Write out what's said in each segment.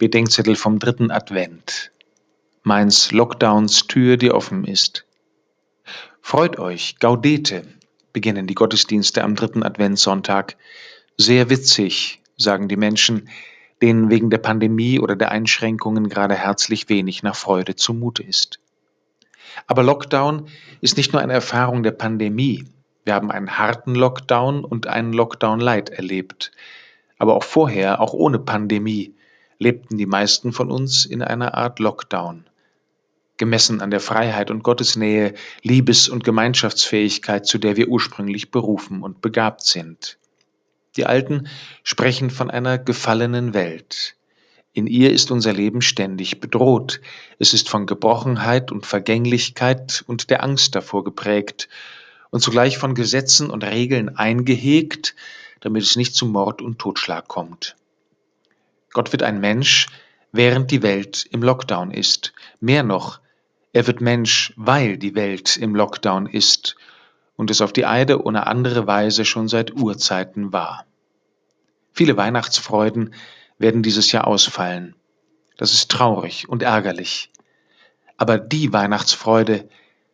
Bedenkzettel vom dritten Advent. Meins Lockdowns Tür, die offen ist. Freut euch, Gaudete, beginnen die Gottesdienste am dritten Adventssonntag. Sehr witzig, sagen die Menschen, denen wegen der Pandemie oder der Einschränkungen gerade herzlich wenig nach Freude zumute ist. Aber Lockdown ist nicht nur eine Erfahrung der Pandemie. Wir haben einen harten Lockdown und einen Lockdown Light erlebt. Aber auch vorher, auch ohne Pandemie, lebten die meisten von uns in einer Art Lockdown. Gemessen an der Freiheit und Gottesnähe, Liebes- und Gemeinschaftsfähigkeit, zu der wir ursprünglich berufen und begabt sind. Die Alten sprechen von einer gefallenen Welt. In ihr ist unser Leben ständig bedroht. Es ist von Gebrochenheit und Vergänglichkeit und der Angst davor geprägt und zugleich von Gesetzen und Regeln eingehegt, damit es nicht zu Mord und Totschlag kommt. Gott wird ein Mensch, während die Welt im Lockdown ist. Mehr noch, er wird Mensch, weil die Welt im Lockdown ist und es auf die eine oder andere Weise schon seit Urzeiten war. Viele Weihnachtsfreuden werden dieses Jahr ausfallen. Das ist traurig und ärgerlich. Aber die Weihnachtsfreude,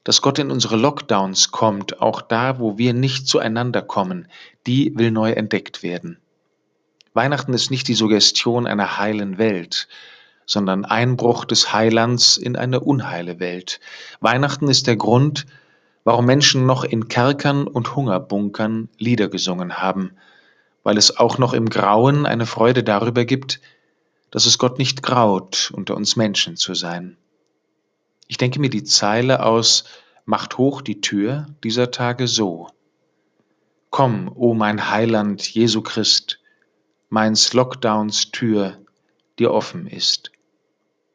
dass Gott in unsere Lockdowns kommt, auch da, wo wir nicht zueinander kommen, die will neu entdeckt werden. Weihnachten ist nicht die Suggestion einer heilen Welt, sondern Einbruch des Heilands in eine unheile Welt. Weihnachten ist der Grund, warum Menschen noch in Kerkern und Hungerbunkern Lieder gesungen haben, weil es auch noch im Grauen eine Freude darüber gibt, dass es Gott nicht graut, unter uns Menschen zu sein. Ich denke mir die Zeile aus Macht hoch die Tür dieser Tage so. Komm, o mein Heiland Jesu Christ, meins Lockdowns Tür dir offen ist.